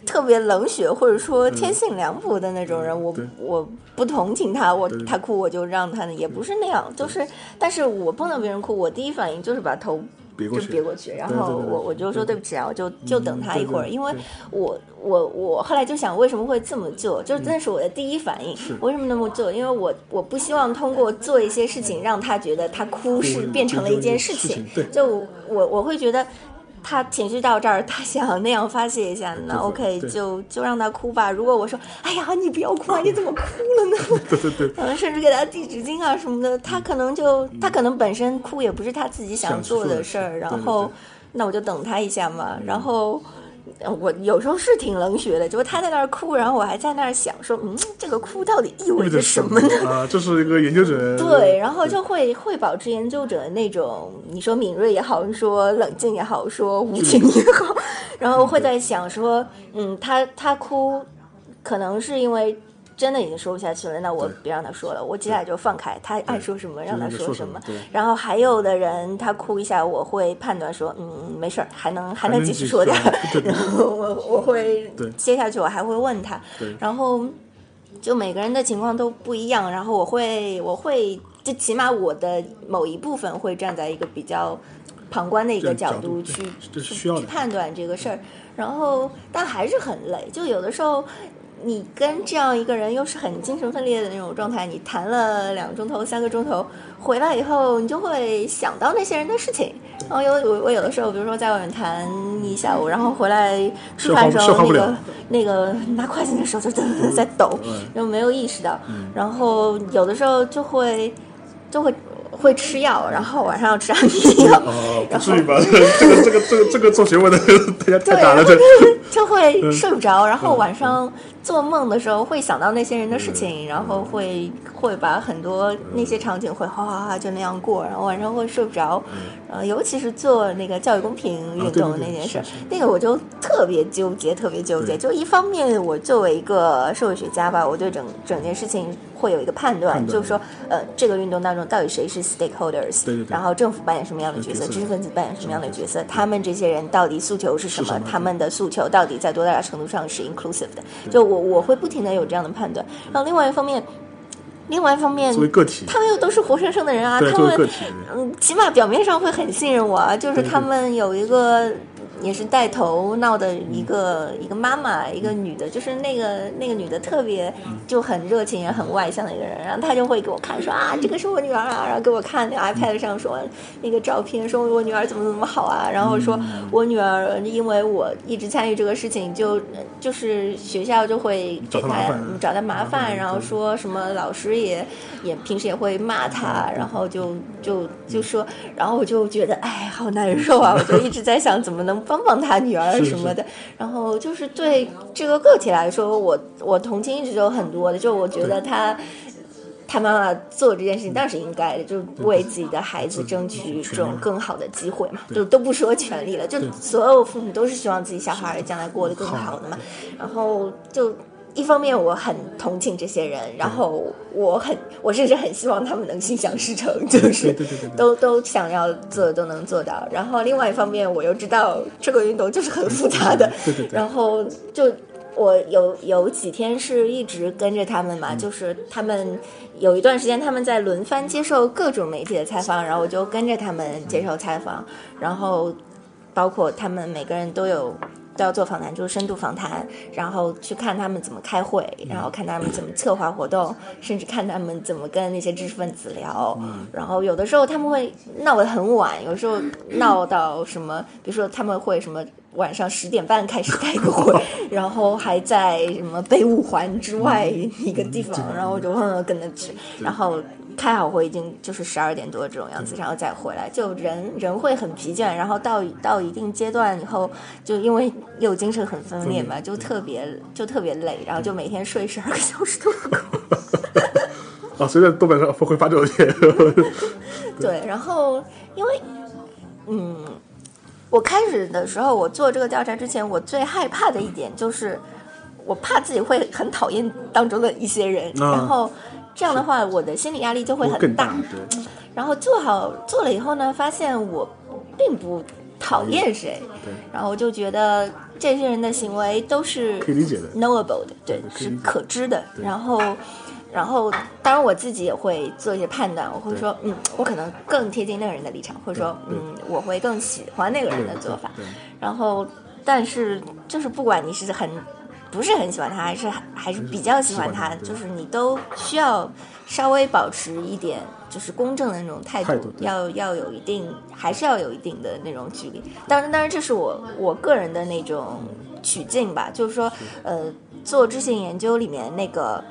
特别冷血或者说天性凉薄的那种人，我我不同情他，我他哭我就让他，也不是那样。就是，但是我碰到别人哭，我第一反应就是把头。就别过去，然后我我就说对不起啊，我就就等他一会儿，因为我我我后来就想为什么会这么做，就是那是我的第一反应，为什么那么做？因为我我不希望通过做一些事情让他觉得他哭是变成了一件事情，就我我会觉得。他情绪到这儿，他想那样发泄一下，那 OK 就就让他哭吧。如果我说，哎呀，你不要哭啊，你怎么哭了呢？对对对，嗯，甚至给他递纸巾啊什么的，他可能就他可能本身哭也不是他自己想做的事儿，然后那我就等他一下嘛，然后。我有时候是挺冷血的，就是他在那儿哭，然后我还在那儿想说，嗯，这个哭到底意味着什么呢？啊，这是一个研究者。对，然后就会会保持研究者的那种，你说敏锐也好，说冷静也好，说无情也好，然后会在想说，嗯，他他哭，可能是因为。真的已经说不下去了，那我别让他说了，我接下来就放开他爱说什么让他说什么。然后还有的人他哭一下，我会判断说，嗯，没事儿，还能还能继续说点。然后我我会接下去，我还会问他。然后就每个人的情况都不一样，然后我会我会就起码我的某一部分会站在一个比较旁观的一个角度去去判断这个事儿。然后但还是很累，就有的时候。你跟这样一个人又是很精神分裂的那种状态，你谈了两个钟头、三个钟头，回来以后你就会想到那些人的事情。然后有我我有的时候，比如说在外面谈一下午，然后回来吃饭的时候，那个那个拿筷子的时候就在在抖，就没有意识到。然后有的时候就会就会。会吃药，然后晚上要吃安眠药。哦，不至于吧？这个这个这个这个做学问的大家太大了，这就会睡不着，然后晚上。做梦的时候会想到那些人的事情，然后会会把很多那些场景会哗哗哗就那样过，然后晚上会睡不着。呃，尤其是做那个教育公平运动的那件事，那个我就特别纠结，特别纠结。就一方面，我作为一个社会学家吧，我对整整件事情会有一个判断，就是说，呃，这个运动当中到底谁是 stakeholders，然后政府扮演什么样的角色，知识分子扮演什么样的角色，他们这些人到底诉求是什么？他们的诉求到底在多大程度上是 inclusive 的？就我。我会不停的有这样的判断，然后另外一方面，另外一方面，作为个体，他们又都是活生生的人啊，他们嗯，起码表面上会很信任我啊，就是他们有一个。也是带头闹的一个一个妈妈，一个女的，就是那个那个女的特别就很热情也很外向的一个人，然后她就会给我看说啊，这个是我女儿啊，然后给我看那个 iPad 上说那个照片，说我女儿怎么怎么好啊，然后说我女儿因为我一直参与这个事情，就就是学校就会给她找她麻烦，然后说什么老师也也平时也会骂她，然后就就就说，然后我就觉得哎，好难受啊，我就一直在想怎么能。帮帮他女儿什么的，然后就是对这个个体来说，我我同情一直有很多的，就我觉得他他妈妈做这件事情，当然是应该的，就为自己的孩子争取这种更好的机会嘛，就都不说权利了，就所有父母都是希望自己小孩将来过得更好的嘛，然后就。一方面我很同情这些人，然后我很我甚至很希望他们能心想事成，就是都 都想要做都能做到。然后另外一方面我又知道这个运动就是很复杂的，然后就我有有几天是一直跟着他们嘛，就是他们有一段时间他们在轮番接受各种媒体的采访，然后我就跟着他们接受采访，然后包括他们每个人都有。都要做访谈，就是深度访谈，然后去看他们怎么开会，然后看他们怎么策划活动，甚至看他们怎么跟那些知识分子聊。然后有的时候他们会闹得很晚，有时候闹到什么，比如说他们会什么晚上十点半开始开个会，然后还在什么北五环之外一个地方，然后我就跟着去，然后。开好会已经就是十二点多这种样子，然后再回来，就人人会很疲倦，然后到到一定阶段以后，就因为又精神很分裂嘛，就特别就特别累，然后就每天睡十二个小时都不够。啊，随便豆瓣上会发这种帖。对，然后因为嗯，我开始的时候，我做这个调查之前，我最害怕的一点就是，我怕自己会很讨厌当中的一些人，然后这样的话，我的心理压力就会很大。然后做好做了以后呢，发现我并不讨厌谁，然后我就觉得这些人的行为都是可以理解的，knowable 的，对，是可知的。然后，然后当然我自己也会做一些判断，我会说，嗯，我可能更贴近那个人的立场，或者说，嗯，我会更喜欢那个人的做法。然后，但是就是不管你是很。不是很喜欢他，还是还是比较喜欢他，就是你都需要稍微保持一点就是公正的那种态度，要要有一定，还是要有一定的那种距离。当然，当然这是我我个人的那种取径吧，就是说，呃，做知性研究里面那个。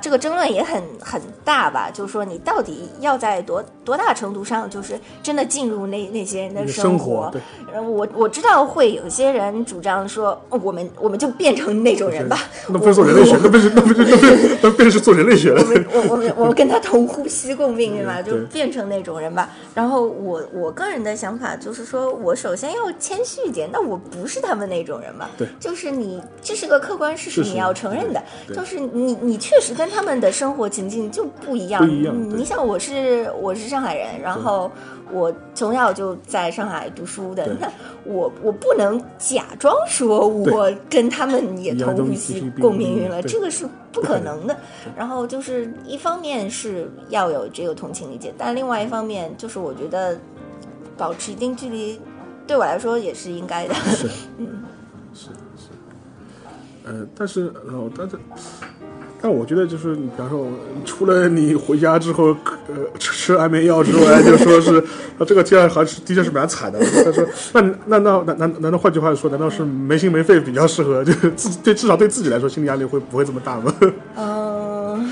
这个争论也很很大吧，就是说你到底要在多多大程度上，就是真的进入那那些人的生活。对，我我知道会有些人主张说，我们我们就变成那种人吧。那不是做人类学，那不是那不是那不是 那变是做人类学了。我我我我跟他同呼吸共命运嘛？就变成那种人吧。然后我我个人的想法就是说，我首先要谦虚一点，那我不是他们那种人嘛。对，就是你这是个客观事实，你要承认的。就是你你确实跟。他们的生活情境就不一样。你想，我是我是上海人，然后我从小就在上海读书的。那我我不能假装说我跟他们也同呼吸共命运了，这个是不可能的。然后就是一方面是要有这个同情理解，但另外一方面就是我觉得保持一定距离对我来说也是应该的。是，嗯，是是。呃，但是然后，但是。但我觉得就是，你比方说，除了你回家之后，呃，吃安眠药之外，就说是，啊，这个这样还是的确是蛮惨的。他说，那那那难难难道换句话说，难道是没心没肺比较适合？就是自对至少对自己来说，心理压力会不会这么大吗？嗯，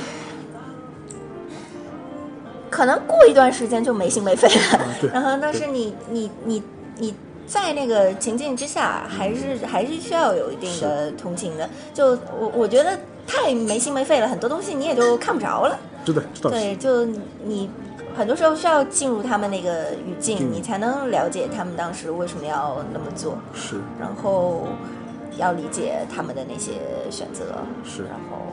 可能过一段时间就没心没肺了。然后，但是你你你你在那个情境之下，还是还是需要有一定的同情的。就我我觉得。太没心没肺了，很多东西你也就看不着了。对的，对，就你很多时候需要进入他们那个语境，你才能了解他们当时为什么要那么做。是。然后要理解他们的那些选择。是。然后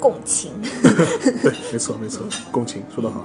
共情。对，没错，没错，共情说得好。